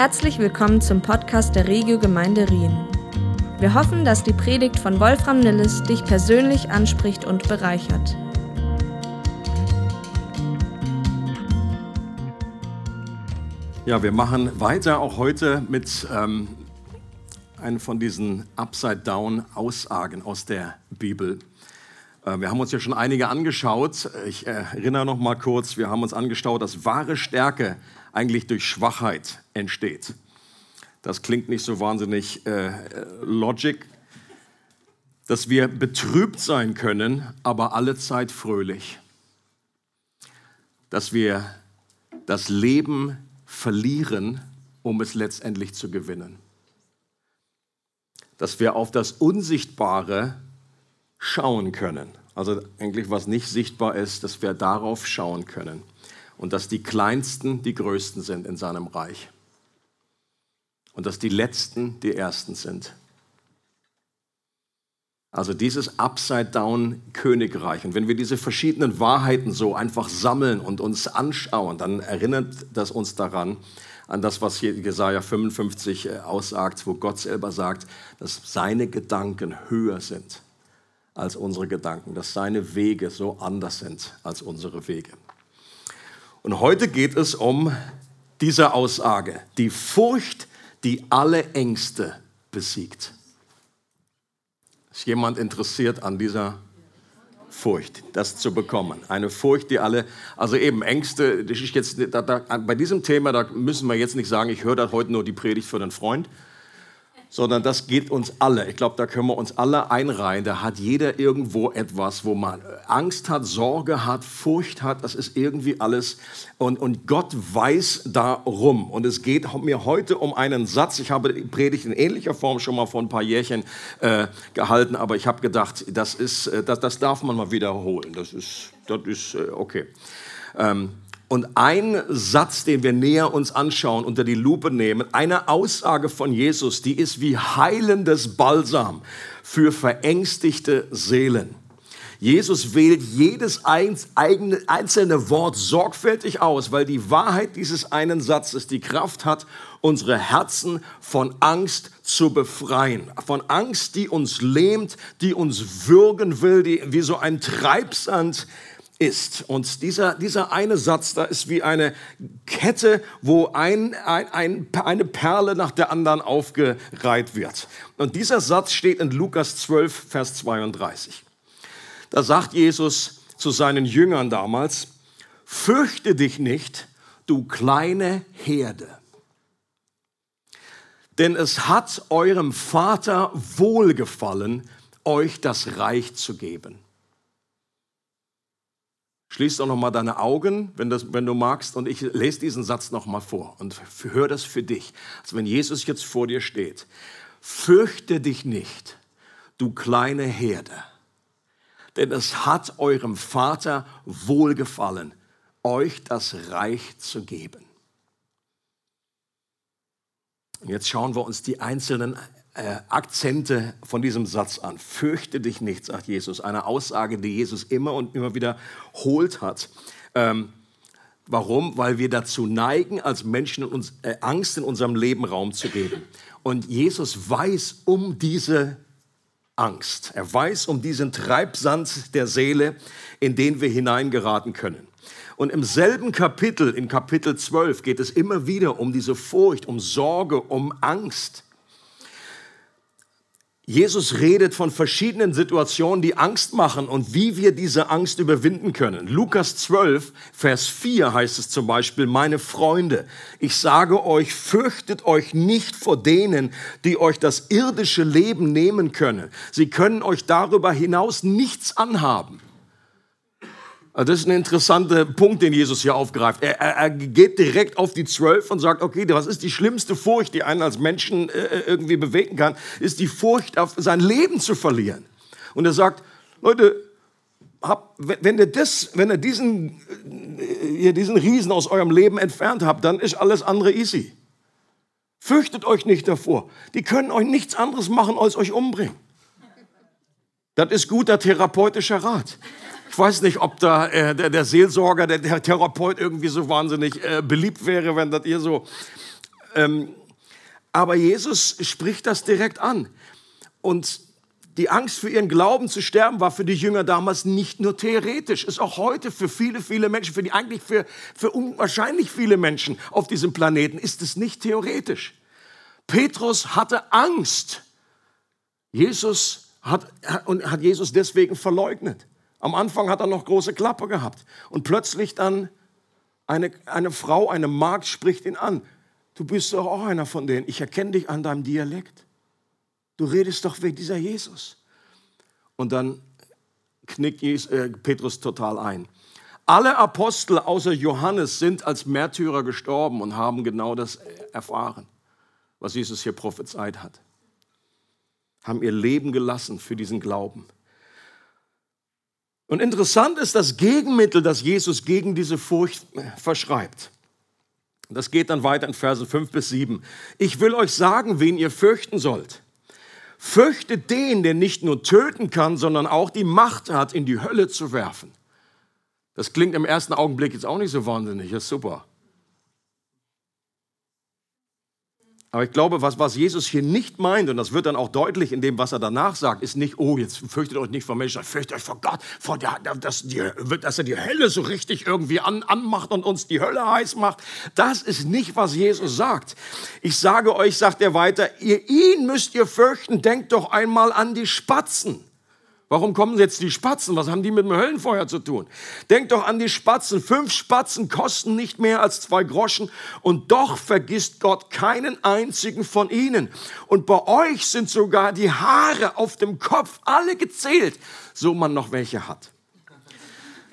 Herzlich willkommen zum Podcast der Regio Gemeinde Rien. Wir hoffen, dass die Predigt von Wolfram Nilles dich persönlich anspricht und bereichert. Ja, wir machen weiter auch heute mit ähm, einem von diesen Upside-Down-Aussagen aus der Bibel. Äh, wir haben uns ja schon einige angeschaut. Ich erinnere noch mal kurz, wir haben uns angeschaut, dass wahre Stärke eigentlich durch Schwachheit entsteht. Das klingt nicht so wahnsinnig äh, logic, dass wir betrübt sein können, aber alle Zeit fröhlich. Dass wir das Leben verlieren, um es letztendlich zu gewinnen. Dass wir auf das Unsichtbare schauen können. Also eigentlich was nicht sichtbar ist, dass wir darauf schauen können und dass die Kleinsten die Größten sind in seinem Reich und dass die Letzten die Ersten sind. Also dieses Upside-Down-Königreich. Und wenn wir diese verschiedenen Wahrheiten so einfach sammeln und uns anschauen, dann erinnert das uns daran, an das, was hier Jesaja 55 äh, aussagt, wo Gott selber sagt, dass seine Gedanken höher sind als unsere Gedanken, dass seine Wege so anders sind als unsere Wege. Und heute geht es um diese Aussage, die Furcht, die alle Ängste besiegt. Ist jemand interessiert an dieser Furcht, das zu bekommen? Eine Furcht, die alle, also eben Ängste, das jetzt, da, da, bei diesem Thema, da müssen wir jetzt nicht sagen, ich höre da heute nur die Predigt für den Freund, sondern das geht uns alle. Ich glaube, da können wir uns alle einreihen. Da hat jeder irgendwo etwas, wo man Angst hat, Sorge hat, Furcht hat. Das ist irgendwie alles. Und, und Gott weiß darum. Und es geht mir heute um einen Satz. Ich habe die Predigt in ähnlicher Form schon mal vor ein paar Jährchen äh, gehalten, aber ich habe gedacht, das, ist, äh, das, das darf man mal wiederholen. Das ist, das ist äh, okay. Ähm, und ein Satz, den wir näher uns anschauen, unter die Lupe nehmen, eine Aussage von Jesus, die ist wie heilendes Balsam für verängstigte Seelen. Jesus wählt jedes einzelne Wort sorgfältig aus, weil die Wahrheit dieses einen Satzes die Kraft hat, unsere Herzen von Angst zu befreien. Von Angst, die uns lähmt, die uns würgen will, die wie so ein Treibsand ist. Und dieser, dieser eine Satz, da ist wie eine Kette, wo ein, ein, ein, eine Perle nach der anderen aufgereiht wird. Und dieser Satz steht in Lukas 12, Vers 32. Da sagt Jesus zu seinen Jüngern damals, fürchte dich nicht, du kleine Herde. Denn es hat eurem Vater wohlgefallen, euch das Reich zu geben. Schließ doch noch mal deine Augen, wenn, das, wenn du magst, und ich lese diesen Satz noch mal vor und hör das für dich. Also wenn Jesus jetzt vor dir steht, fürchte dich nicht, du kleine Herde, denn es hat eurem Vater wohlgefallen, euch das Reich zu geben. Und jetzt schauen wir uns die einzelnen äh, Akzente von diesem Satz an. Fürchte dich nicht, sagt Jesus. Eine Aussage, die Jesus immer und immer wieder holt hat. Ähm, warum? Weil wir dazu neigen, als Menschen uns äh, Angst in unserem Leben Raum zu geben. Und Jesus weiß um diese Angst. Er weiß um diesen Treibsand der Seele, in den wir hineingeraten können. Und im selben Kapitel, in Kapitel 12, geht es immer wieder um diese Furcht, um Sorge, um Angst. Jesus redet von verschiedenen Situationen, die Angst machen und wie wir diese Angst überwinden können. Lukas 12, Vers 4 heißt es zum Beispiel, meine Freunde, ich sage euch, fürchtet euch nicht vor denen, die euch das irdische Leben nehmen können. Sie können euch darüber hinaus nichts anhaben. Also das ist ein interessanter Punkt, den Jesus hier aufgreift. Er, er, er, geht direkt auf die Zwölf und sagt, okay, was ist die schlimmste Furcht, die einen als Menschen äh, äh, irgendwie bewegen kann, ist die Furcht, sein Leben zu verlieren. Und er sagt, Leute, hab, wenn ihr das, wenn ihr diesen, äh, ihr diesen Riesen aus eurem Leben entfernt habt, dann ist alles andere easy. Fürchtet euch nicht davor. Die können euch nichts anderes machen, als euch umbringen. Das ist guter therapeutischer Rat. Ich weiß nicht, ob da äh, der, der, Seelsorger, der, der, Therapeut irgendwie so wahnsinnig äh, beliebt wäre, wenn das ihr so. Ähm, aber Jesus spricht das direkt an. Und die Angst für ihren Glauben zu sterben war für die Jünger damals nicht nur theoretisch, ist auch heute für viele, viele Menschen, für die eigentlich für, für unwahrscheinlich viele Menschen auf diesem Planeten ist es nicht theoretisch. Petrus hatte Angst. Jesus hat, und hat Jesus deswegen verleugnet. Am Anfang hat er noch große Klappe gehabt und plötzlich dann eine, eine Frau, eine Magd spricht ihn an. Du bist doch auch einer von denen. Ich erkenne dich an deinem Dialekt. Du redest doch wegen dieser Jesus. Und dann knickt äh, Petrus total ein. Alle Apostel außer Johannes sind als Märtyrer gestorben und haben genau das erfahren, was Jesus hier prophezeit hat. Haben ihr Leben gelassen für diesen Glauben. Und interessant ist das Gegenmittel, das Jesus gegen diese Furcht verschreibt. Das geht dann weiter in Versen 5 bis 7. Ich will euch sagen, wen ihr fürchten sollt. Fürchtet den, der nicht nur töten kann, sondern auch die Macht hat, in die Hölle zu werfen. Das klingt im ersten Augenblick jetzt auch nicht so wahnsinnig, das ist super. Aber ich glaube, was, was Jesus hier nicht meint, und das wird dann auch deutlich in dem, was er danach sagt, ist nicht, oh, jetzt fürchtet euch nicht vor Menschen, fürchtet euch vor Gott, vor der, dass, die, dass er die Hölle so richtig irgendwie an, anmacht und uns die Hölle heiß macht. Das ist nicht, was Jesus sagt. Ich sage euch, sagt er weiter, ihr, ihn müsst ihr fürchten, denkt doch einmal an die Spatzen. Warum kommen jetzt die Spatzen? Was haben die mit dem Höllenfeuer zu tun? Denkt doch an die Spatzen. Fünf Spatzen kosten nicht mehr als zwei Groschen und doch vergisst Gott keinen einzigen von ihnen. Und bei euch sind sogar die Haare auf dem Kopf alle gezählt, so man noch welche hat.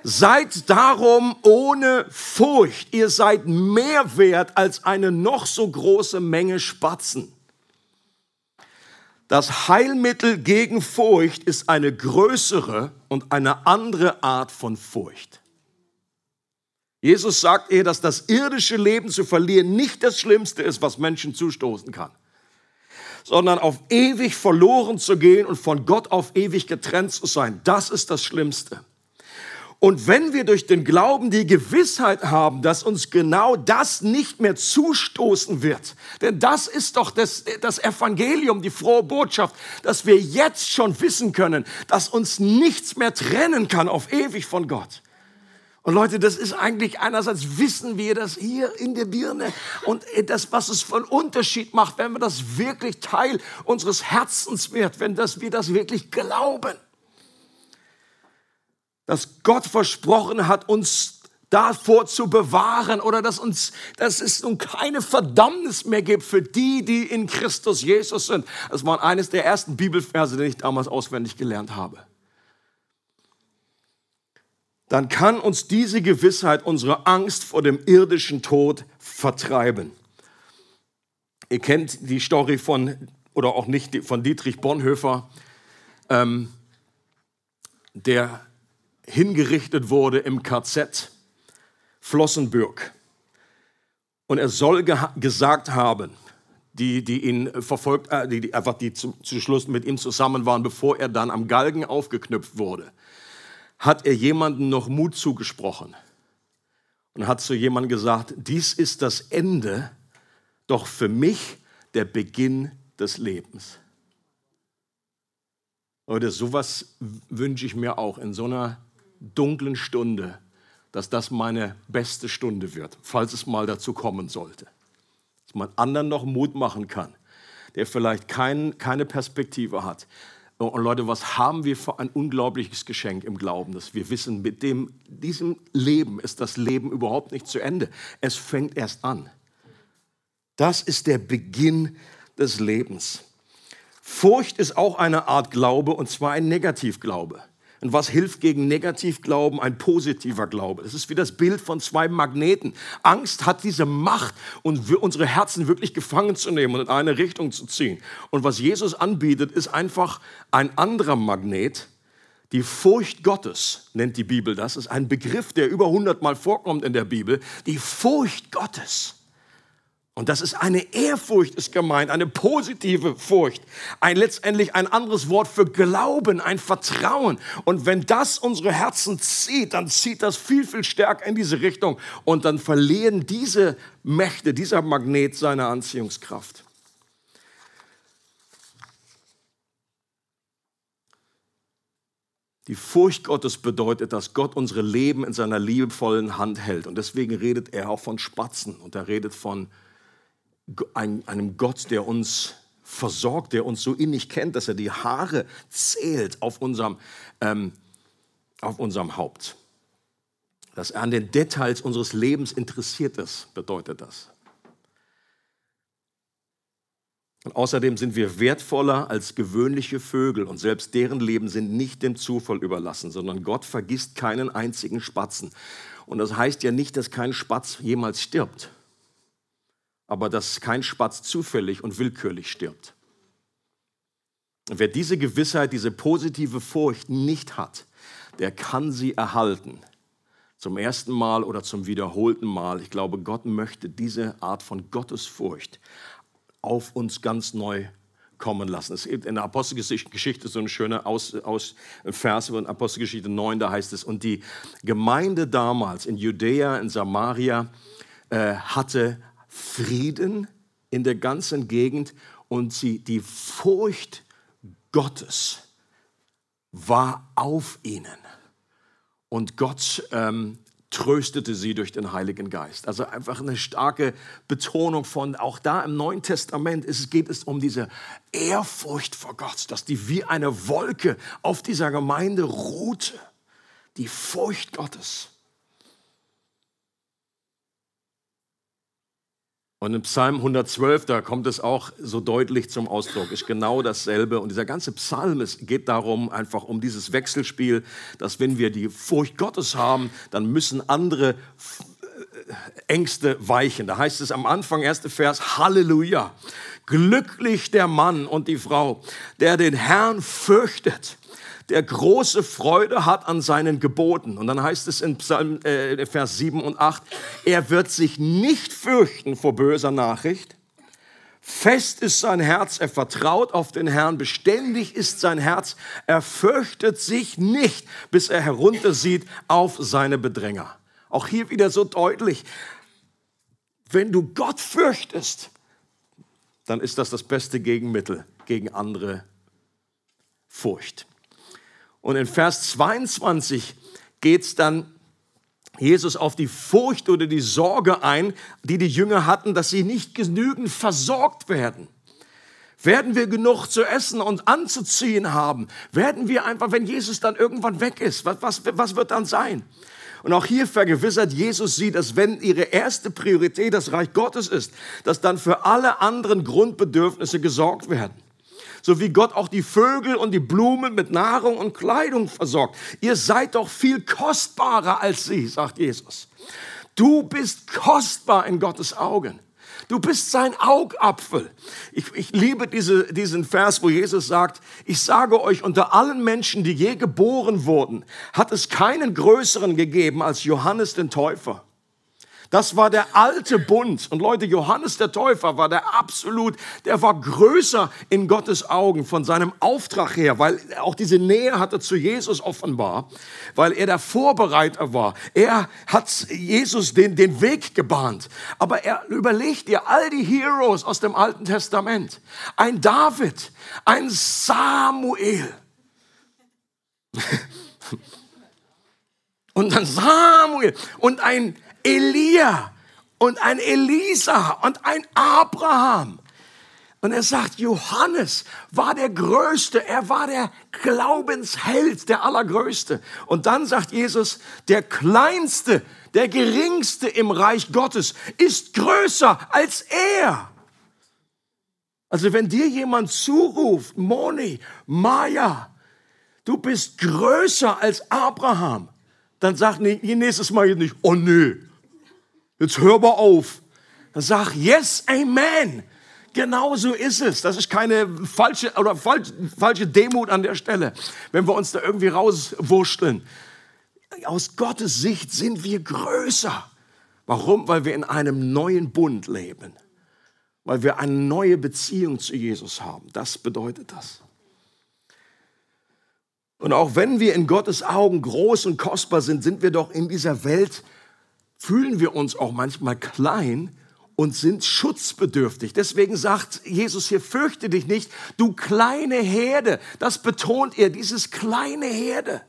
Seid darum ohne Furcht. Ihr seid mehr wert als eine noch so große Menge Spatzen. Das Heilmittel gegen Furcht ist eine größere und eine andere Art von Furcht. Jesus sagt ihr, dass das irdische Leben zu verlieren nicht das Schlimmste ist, was Menschen zustoßen kann, sondern auf ewig verloren zu gehen und von Gott auf ewig getrennt zu sein. Das ist das Schlimmste. Und wenn wir durch den Glauben die Gewissheit haben, dass uns genau das nicht mehr zustoßen wird, denn das ist doch das, das Evangelium, die frohe Botschaft, dass wir jetzt schon wissen können, dass uns nichts mehr trennen kann auf ewig von Gott. Und Leute, das ist eigentlich einerseits wissen wir das hier in der Birne und das, was es von Unterschied macht, wenn wir das wirklich Teil unseres Herzens wird, wenn das, wir das wirklich glauben dass Gott versprochen hat, uns davor zu bewahren oder dass uns, dass es nun keine Verdammnis mehr gibt für die, die in Christus Jesus sind. Das war eines der ersten Bibelverse, den ich damals auswendig gelernt habe. Dann kann uns diese Gewissheit unsere Angst vor dem irdischen Tod vertreiben. Ihr kennt die Story von, oder auch nicht, von Dietrich Bonhoeffer, ähm, der hingerichtet wurde im KZ Flossenbürg. Und er soll ge gesagt haben, die, die ihn verfolgt, äh, die, die einfach die zu, zu Schluss mit ihm zusammen waren, bevor er dann am Galgen aufgeknüpft wurde, hat er jemandem noch Mut zugesprochen und hat zu jemandem gesagt, dies ist das Ende, doch für mich der Beginn des Lebens. Leute, sowas wünsche ich mir auch in so einer dunklen Stunde, dass das meine beste Stunde wird, falls es mal dazu kommen sollte. Dass man anderen noch Mut machen kann, der vielleicht kein, keine Perspektive hat. Und Leute, was haben wir für ein unglaubliches Geschenk im Glauben, dass wir wissen, mit dem, diesem Leben ist das Leben überhaupt nicht zu Ende. Es fängt erst an. Das ist der Beginn des Lebens. Furcht ist auch eine Art Glaube und zwar ein Negativglaube. Und was hilft gegen Negativglauben? Ein positiver Glaube. Das ist wie das Bild von zwei Magneten. Angst hat diese Macht, unsere Herzen wirklich gefangen zu nehmen und in eine Richtung zu ziehen. Und was Jesus anbietet, ist einfach ein anderer Magnet. Die Furcht Gottes nennt die Bibel das. Das ist ein Begriff, der über 100 Mal vorkommt in der Bibel. Die Furcht Gottes. Und das ist eine Ehrfurcht, ist gemeint, eine positive Furcht. Ein letztendlich ein anderes Wort für Glauben, ein Vertrauen. Und wenn das unsere Herzen zieht, dann zieht das viel, viel stärker in diese Richtung. Und dann verlieren diese Mächte, dieser Magnet seine Anziehungskraft. Die Furcht Gottes bedeutet, dass Gott unsere Leben in seiner liebevollen Hand hält. Und deswegen redet er auch von Spatzen und er redet von einem Gott, der uns versorgt, der uns so innig kennt, dass er die Haare zählt auf unserem, ähm, auf unserem Haupt. Dass er an den Details unseres Lebens interessiert ist, bedeutet das. Und außerdem sind wir wertvoller als gewöhnliche Vögel und selbst deren Leben sind nicht dem Zufall überlassen, sondern Gott vergisst keinen einzigen Spatzen. Und das heißt ja nicht, dass kein Spatz jemals stirbt aber dass kein Spatz zufällig und willkürlich stirbt. Und wer diese Gewissheit, diese positive Furcht nicht hat, der kann sie erhalten. Zum ersten Mal oder zum wiederholten Mal. Ich glaube, Gott möchte diese Art von Gottesfurcht auf uns ganz neu kommen lassen. Es gibt in der Apostelgeschichte so eine schöne Aus, Aus, Vers in Apostelgeschichte 9, da heißt es, und die Gemeinde damals in Judäa, in Samaria, äh, hatte Frieden in der ganzen Gegend und sie, die Furcht Gottes war auf ihnen. Und Gott ähm, tröstete sie durch den Heiligen Geist. Also einfach eine starke Betonung von, auch da im Neuen Testament ist, geht es um diese Ehrfurcht vor Gott, dass die wie eine Wolke auf dieser Gemeinde ruhte. Die Furcht Gottes. Und im Psalm 112, da kommt es auch so deutlich zum Ausdruck, ist genau dasselbe. Und dieser ganze Psalm, es geht darum, einfach um dieses Wechselspiel, dass wenn wir die Furcht Gottes haben, dann müssen andere äh, Ängste weichen. Da heißt es am Anfang, erste Vers, Halleluja. Glücklich der Mann und die Frau, der den Herrn fürchtet der große Freude hat an seinen Geboten. Und dann heißt es in Psalm, äh, Vers 7 und 8, er wird sich nicht fürchten vor böser Nachricht. Fest ist sein Herz, er vertraut auf den Herrn, beständig ist sein Herz, er fürchtet sich nicht, bis er heruntersieht auf seine Bedränger. Auch hier wieder so deutlich, wenn du Gott fürchtest, dann ist das das beste Gegenmittel gegen andere Furcht. Und in Vers 22 geht es dann Jesus auf die Furcht oder die Sorge ein, die die Jünger hatten, dass sie nicht genügend versorgt werden. Werden wir genug zu essen und anzuziehen haben? Werden wir einfach, wenn Jesus dann irgendwann weg ist, was, was, was wird dann sein? Und auch hier vergewissert Jesus sie, dass wenn ihre erste Priorität das Reich Gottes ist, dass dann für alle anderen Grundbedürfnisse gesorgt werden so wie Gott auch die Vögel und die Blumen mit Nahrung und Kleidung versorgt. Ihr seid doch viel kostbarer als sie, sagt Jesus. Du bist kostbar in Gottes Augen. Du bist sein Augapfel. Ich, ich liebe diese, diesen Vers, wo Jesus sagt, ich sage euch, unter allen Menschen, die je geboren wurden, hat es keinen größeren gegeben als Johannes den Täufer. Das war der alte Bund. Und Leute, Johannes der Täufer war der absolut, der war größer in Gottes Augen von seinem Auftrag her, weil auch diese Nähe hatte zu Jesus offenbar, weil er der Vorbereiter war. Er hat Jesus den, den Weg gebahnt. Aber er überlegt dir all die Heroes aus dem Alten Testament. Ein David, ein Samuel. und dann Samuel und ein Elia und ein Elisa und ein Abraham. Und er sagt, Johannes war der Größte, er war der Glaubensheld, der Allergrößte. Und dann sagt Jesus, der Kleinste, der Geringste im Reich Gottes ist größer als er. Also wenn dir jemand zuruft, Moni, Maya, du bist größer als Abraham, dann sag nächstes Mal nicht, oh nee, Jetzt hör mal auf. Dann sag, yes, amen. Genau so ist es. Das ist keine falsche oder falsch, falsche Demut an der Stelle, wenn wir uns da irgendwie rauswurschteln. Aus Gottes Sicht sind wir größer. Warum? Weil wir in einem neuen Bund leben. weil wir eine neue Beziehung zu Jesus haben. Das bedeutet das. Und auch wenn wir in Gottes Augen groß und kostbar sind, sind wir doch in dieser Welt, fühlen wir uns auch manchmal klein und sind schutzbedürftig. Deswegen sagt Jesus hier, fürchte dich nicht, du kleine Herde. Das betont er, dieses kleine Herde.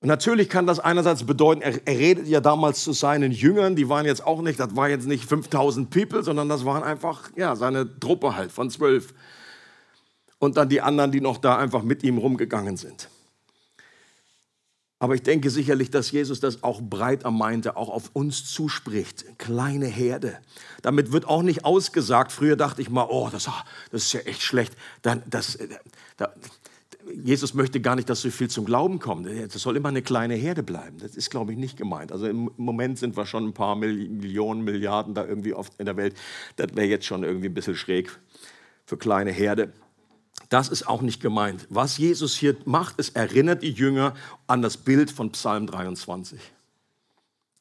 Und natürlich kann das einerseits bedeuten, er, er, redet ja damals zu seinen Jüngern, die waren jetzt auch nicht, das war jetzt nicht 5000 People, sondern das waren einfach, ja, seine Truppe halt von zwölf. Und dann die anderen, die noch da einfach mit ihm rumgegangen sind. Aber ich denke sicherlich, dass Jesus das auch breiter meinte, auch auf uns zuspricht. Kleine Herde. Damit wird auch nicht ausgesagt. Früher dachte ich mal, oh, das, das ist ja echt schlecht. Dann, das, äh, da, Jesus möchte gar nicht, dass so viel zum Glauben kommt. Das soll immer eine kleine Herde bleiben. Das ist, glaube ich, nicht gemeint. Also im Moment sind wir schon ein paar Millionen, Milliarden da irgendwie oft in der Welt. Das wäre jetzt schon irgendwie ein bisschen schräg für kleine Herde. Das ist auch nicht gemeint. Was Jesus hier macht, es erinnert die Jünger an das Bild von Psalm 23.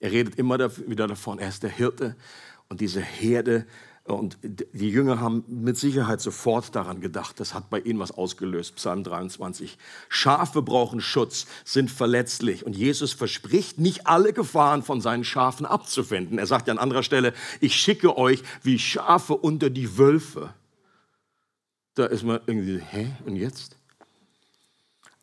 Er redet immer wieder davon, er ist der Hirte und diese Herde. Und die Jünger haben mit Sicherheit sofort daran gedacht. Das hat bei ihnen was ausgelöst. Psalm 23. Schafe brauchen Schutz, sind verletzlich. Und Jesus verspricht, nicht alle Gefahren von seinen Schafen abzuwenden. Er sagt ja an anderer Stelle, ich schicke euch wie Schafe unter die Wölfe. Da ist man irgendwie, hä, und jetzt?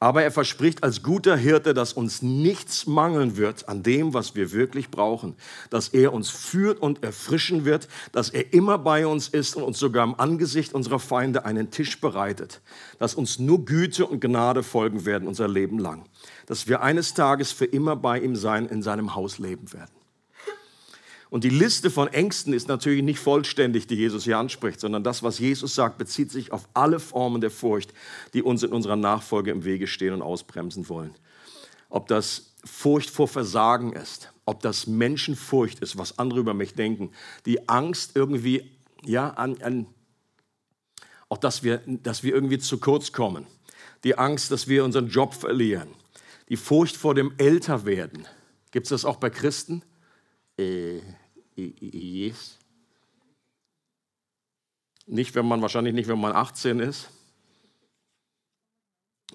Aber er verspricht als guter Hirte, dass uns nichts mangeln wird an dem, was wir wirklich brauchen. Dass er uns führt und erfrischen wird, dass er immer bei uns ist und uns sogar im Angesicht unserer Feinde einen Tisch bereitet. Dass uns nur Güte und Gnade folgen werden unser Leben lang. Dass wir eines Tages für immer bei ihm sein, in seinem Haus leben werden. Und die Liste von Ängsten ist natürlich nicht vollständig, die Jesus hier anspricht, sondern das, was Jesus sagt, bezieht sich auf alle Formen der Furcht, die uns in unserer Nachfolge im Wege stehen und ausbremsen wollen. Ob das Furcht vor Versagen ist, ob das Menschenfurcht ist, was andere über mich denken, die Angst irgendwie, ja, an, an auch dass wir, dass wir irgendwie zu kurz kommen, die Angst, dass wir unseren Job verlieren, die Furcht vor dem Älterwerden. Gibt es das auch bei Christen? Äh, yes. Nicht, wenn man, wahrscheinlich nicht, wenn man 18 ist.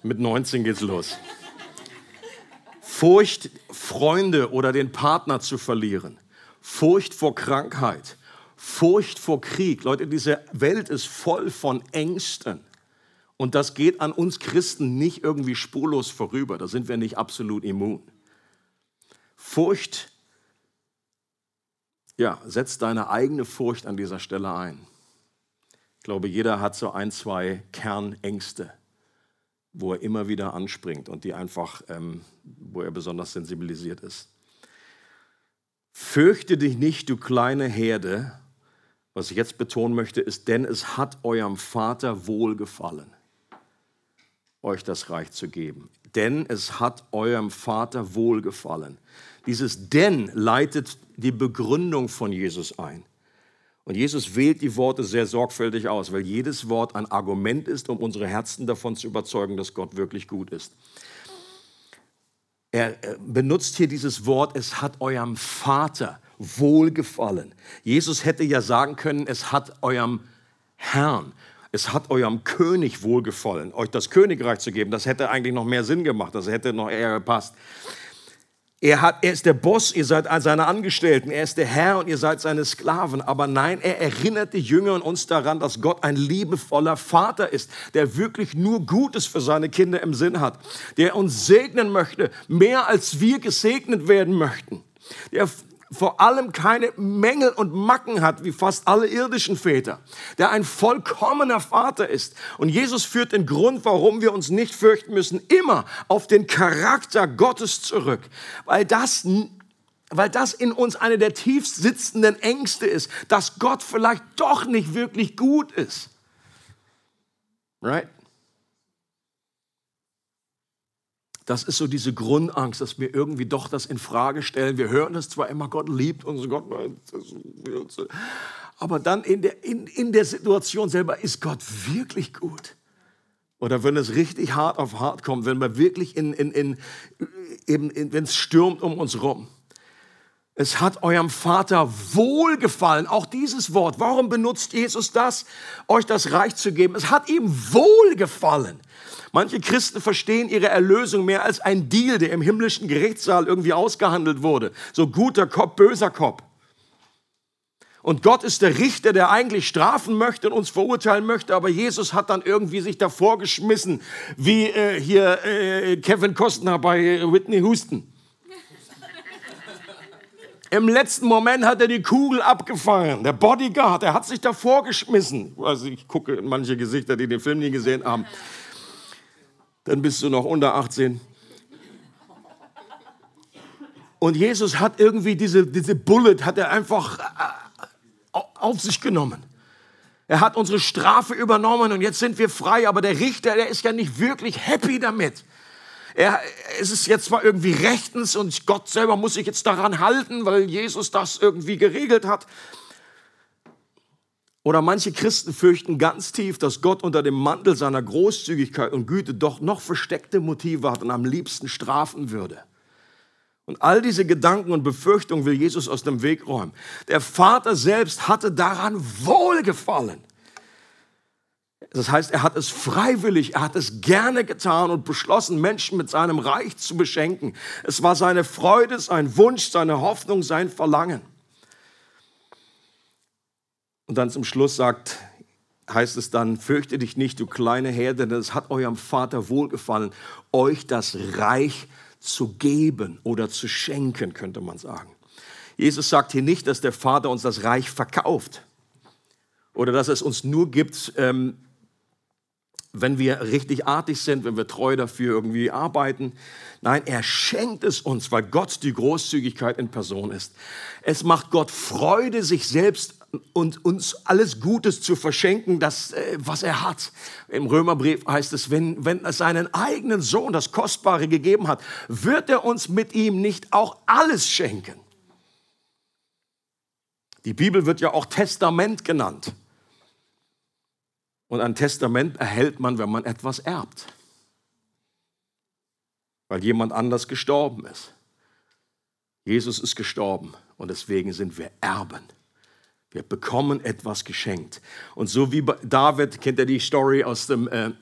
Mit 19 geht's los. Furcht, Freunde oder den Partner zu verlieren. Furcht vor Krankheit. Furcht vor Krieg. Leute, diese Welt ist voll von Ängsten. Und das geht an uns Christen nicht irgendwie spurlos vorüber. Da sind wir nicht absolut immun. Furcht ja, setz deine eigene Furcht an dieser Stelle ein. Ich glaube, jeder hat so ein, zwei Kernängste, wo er immer wieder anspringt und die einfach, ähm, wo er besonders sensibilisiert ist. Fürchte dich nicht, du kleine Herde. Was ich jetzt betonen möchte, ist, denn es hat eurem Vater wohlgefallen, euch das Reich zu geben. Denn es hat eurem Vater wohlgefallen. Dieses denn leitet die Begründung von Jesus ein. Und Jesus wählt die Worte sehr sorgfältig aus, weil jedes Wort ein Argument ist, um unsere Herzen davon zu überzeugen, dass Gott wirklich gut ist. Er benutzt hier dieses Wort, es hat eurem Vater wohlgefallen. Jesus hätte ja sagen können, es hat eurem Herrn, es hat eurem König wohlgefallen, euch das Königreich zu geben. Das hätte eigentlich noch mehr Sinn gemacht, das hätte noch eher gepasst. Er, hat, er ist der Boss, ihr seid seine Angestellten, er ist der Herr und ihr seid seine Sklaven. Aber nein, er erinnert die Jünger und uns daran, dass Gott ein liebevoller Vater ist, der wirklich nur Gutes für seine Kinder im Sinn hat, der uns segnen möchte, mehr als wir gesegnet werden möchten. Der vor allem keine Mängel und Macken hat, wie fast alle irdischen Väter, der ein vollkommener Vater ist. Und Jesus führt den Grund, warum wir uns nicht fürchten müssen, immer auf den Charakter Gottes zurück, weil das weil das in uns eine der tiefst sitzenden Ängste ist, dass Gott vielleicht doch nicht wirklich gut ist. Right? Das ist so diese Grundangst, dass wir irgendwie doch das in Frage stellen. Wir hören es zwar immer, Gott liebt uns, Gott, aber dann in der, in, in der Situation selber ist Gott wirklich gut. Oder wenn es richtig hart auf hart kommt, wenn wir wirklich in, in, in, eben, wenn es stürmt um uns rum. Es hat eurem Vater wohlgefallen. Auch dieses Wort. Warum benutzt Jesus das, euch das Reich zu geben? Es hat ihm wohlgefallen. Manche Christen verstehen ihre Erlösung mehr als ein Deal, der im himmlischen Gerichtssaal irgendwie ausgehandelt wurde. So guter Kopf, böser Kopf. Und Gott ist der Richter, der eigentlich strafen möchte und uns verurteilen möchte, aber Jesus hat dann irgendwie sich davor geschmissen, wie äh, hier äh, Kevin Costner bei Whitney Houston. Im letzten Moment hat er die Kugel abgefangen. Der Bodyguard, er hat sich davor geschmissen. Also ich gucke in manche Gesichter, die den Film nie gesehen haben. Dann bist du noch unter 18. Und Jesus hat irgendwie diese, diese Bullet, hat er einfach äh, auf sich genommen. Er hat unsere Strafe übernommen und jetzt sind wir frei. Aber der Richter, der ist ja nicht wirklich happy damit. Er, es ist jetzt zwar irgendwie rechtens und Gott selber muss sich jetzt daran halten, weil Jesus das irgendwie geregelt hat. Oder manche Christen fürchten ganz tief, dass Gott unter dem Mantel seiner Großzügigkeit und Güte doch noch versteckte Motive hat und am liebsten strafen würde. Und all diese Gedanken und Befürchtungen will Jesus aus dem Weg räumen. Der Vater selbst hatte daran Wohlgefallen. Das heißt, er hat es freiwillig, er hat es gerne getan und beschlossen, Menschen mit seinem Reich zu beschenken. Es war seine Freude, sein Wunsch, seine Hoffnung, sein Verlangen. Und dann zum Schluss sagt, heißt es dann, fürchte dich nicht, du kleine Herde, denn es hat eurem Vater wohlgefallen, euch das Reich zu geben oder zu schenken, könnte man sagen. Jesus sagt hier nicht, dass der Vater uns das Reich verkauft oder dass es uns nur gibt, ähm, wenn wir richtig artig sind, wenn wir treu dafür irgendwie arbeiten. Nein, er schenkt es uns, weil Gott die Großzügigkeit in Person ist. Es macht Gott Freude, sich selbst und uns alles Gutes zu verschenken, das, äh, was er hat. Im Römerbrief heißt es, wenn, wenn er seinen eigenen Sohn das Kostbare gegeben hat, wird er uns mit ihm nicht auch alles schenken. Die Bibel wird ja auch Testament genannt. Und ein Testament erhält man, wenn man etwas erbt. Weil jemand anders gestorben ist. Jesus ist gestorben und deswegen sind wir Erben. Wir bekommen etwas geschenkt. Und so wie David, kennt ihr die Story aus dem äh,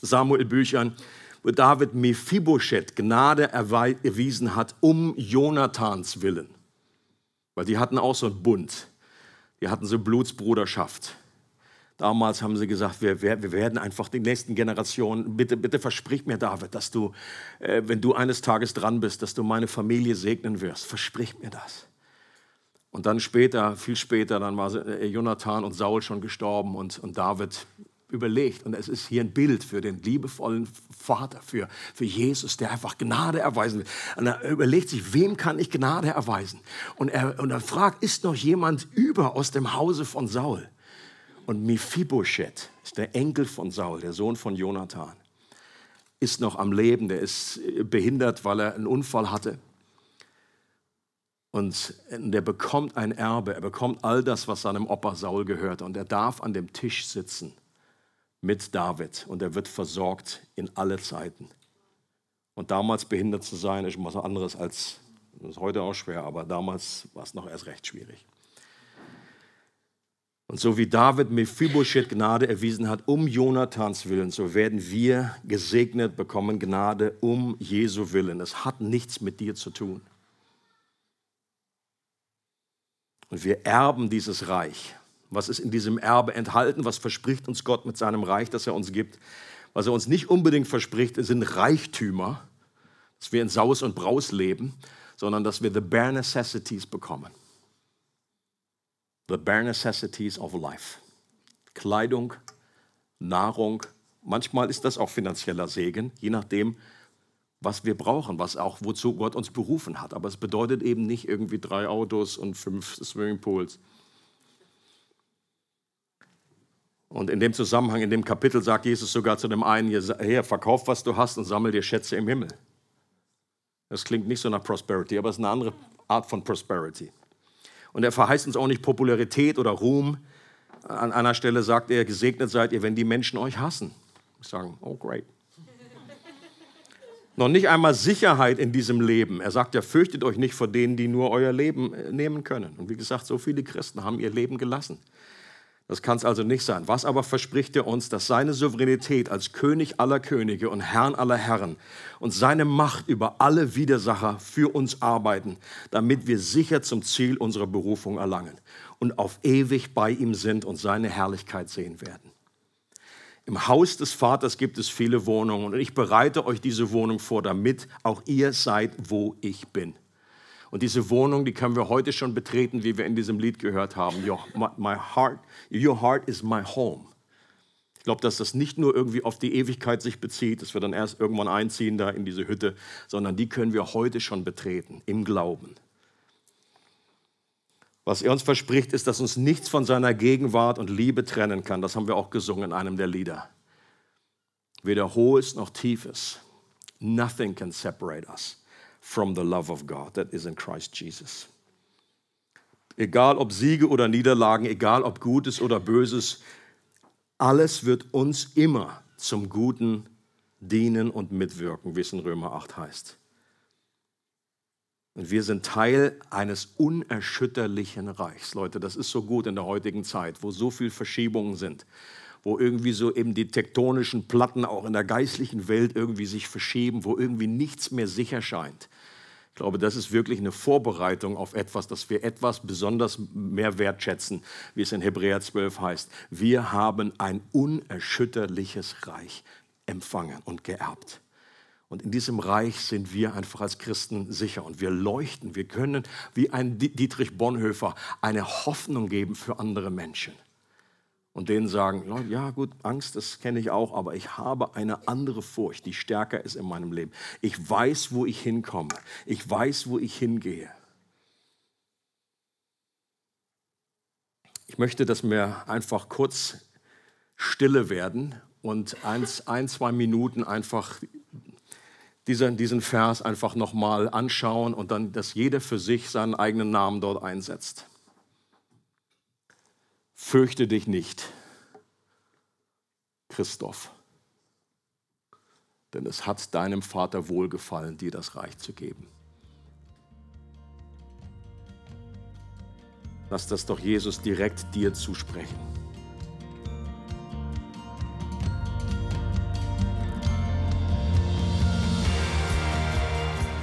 Samuel-Büchern, wo David Mephibosheth Gnade erwiesen hat um Jonathans willen. Weil die hatten auch so einen Bund. Die hatten so Blutsbruderschaft. Damals haben sie gesagt, wir, wir, werden einfach die nächsten Generationen, bitte, bitte versprich mir, David, dass du, äh, wenn du eines Tages dran bist, dass du meine Familie segnen wirst. Versprich mir das. Und dann später, viel später, dann war äh, Jonathan und Saul schon gestorben und, und David überlegt. Und es ist hier ein Bild für den liebevollen Vater, für, für Jesus, der einfach Gnade erweisen will. Und er überlegt sich, wem kann ich Gnade erweisen? Und er, und er fragt, ist noch jemand über aus dem Hause von Saul? Und Mephibosheth ist der Enkel von Saul, der Sohn von Jonathan, ist noch am Leben. Der ist behindert, weil er einen Unfall hatte. Und der bekommt ein Erbe. Er bekommt all das, was seinem Opa Saul gehört. Und er darf an dem Tisch sitzen mit David. Und er wird versorgt in alle Zeiten. Und damals behindert zu sein, ist was anderes als, ist heute auch schwer, aber damals war es noch erst recht schwierig. Und so wie David Mephibosheth Gnade erwiesen hat, um Jonathans Willen, so werden wir gesegnet bekommen Gnade um Jesu Willen. Es hat nichts mit dir zu tun. Und wir erben dieses Reich. Was ist in diesem Erbe enthalten? Was verspricht uns Gott mit seinem Reich, das er uns gibt? Was er uns nicht unbedingt verspricht, sind Reichtümer, dass wir in Saus und Braus leben, sondern dass wir the bare necessities bekommen the bare necessities of life. Kleidung, Nahrung, manchmal ist das auch finanzieller Segen, je nachdem, was wir brauchen, was auch wozu Gott uns berufen hat. Aber es bedeutet eben nicht irgendwie drei Autos und fünf Swimmingpools. Und in dem Zusammenhang, in dem Kapitel sagt Jesus sogar zu dem einen, hier, verkauf, was du hast und sammel dir Schätze im Himmel. Das klingt nicht so nach Prosperity, aber es ist eine andere Art von Prosperity. Und er verheißt uns auch nicht Popularität oder Ruhm. An einer Stelle sagt er, gesegnet seid ihr, wenn die Menschen euch hassen. Ich sagen, oh great. Noch nicht einmal Sicherheit in diesem Leben. Er sagt ja, fürchtet euch nicht vor denen, die nur euer Leben äh, nehmen können. Und wie gesagt, so viele Christen haben ihr Leben gelassen. Das kann es also nicht sein. Was aber verspricht er uns, dass seine Souveränität als König aller Könige und Herrn aller Herren und seine Macht über alle Widersacher für uns arbeiten, damit wir sicher zum Ziel unserer Berufung erlangen und auf ewig bei ihm sind und seine Herrlichkeit sehen werden. Im Haus des Vaters gibt es viele Wohnungen und ich bereite euch diese Wohnung vor, damit auch ihr seid, wo ich bin. Und diese Wohnung, die können wir heute schon betreten, wie wir in diesem Lied gehört haben. Your, my heart, your heart is my home. Ich glaube, dass das nicht nur irgendwie auf die Ewigkeit sich bezieht, dass wir dann erst irgendwann einziehen da in diese Hütte, sondern die können wir heute schon betreten, im Glauben. Was er uns verspricht, ist, dass uns nichts von seiner Gegenwart und Liebe trennen kann. Das haben wir auch gesungen in einem der Lieder. Weder hohes noch tiefes. Nothing can separate us from the love of God that is in Christ Jesus. Egal ob Siege oder Niederlagen, egal ob Gutes oder Böses, alles wird uns immer zum Guten dienen und mitwirken, wie es in Römer 8 heißt. Und wir sind Teil eines unerschütterlichen Reichs. Leute, das ist so gut in der heutigen Zeit, wo so viele Verschiebungen sind, wo irgendwie so eben die tektonischen Platten auch in der geistlichen Welt irgendwie sich verschieben, wo irgendwie nichts mehr sicher scheint. Ich glaube, das ist wirklich eine Vorbereitung auf etwas, dass wir etwas besonders mehr wertschätzen, wie es in Hebräer 12 heißt. Wir haben ein unerschütterliches Reich empfangen und geerbt. Und in diesem Reich sind wir einfach als Christen sicher und wir leuchten. Wir können wie ein Dietrich Bonhoeffer eine Hoffnung geben für andere Menschen und denen sagen, ja gut, Angst, das kenne ich auch, aber ich habe eine andere Furcht, die stärker ist in meinem Leben. Ich weiß, wo ich hinkomme. Ich weiß, wo ich hingehe. Ich möchte, dass wir einfach kurz stille werden und eins, ein, zwei Minuten einfach diesen, diesen Vers einfach nochmal anschauen und dann, dass jeder für sich seinen eigenen Namen dort einsetzt fürchte dich nicht, Christoph, denn es hat deinem Vater wohlgefallen, dir das Reich zu geben. Lass das doch Jesus direkt dir zusprechen.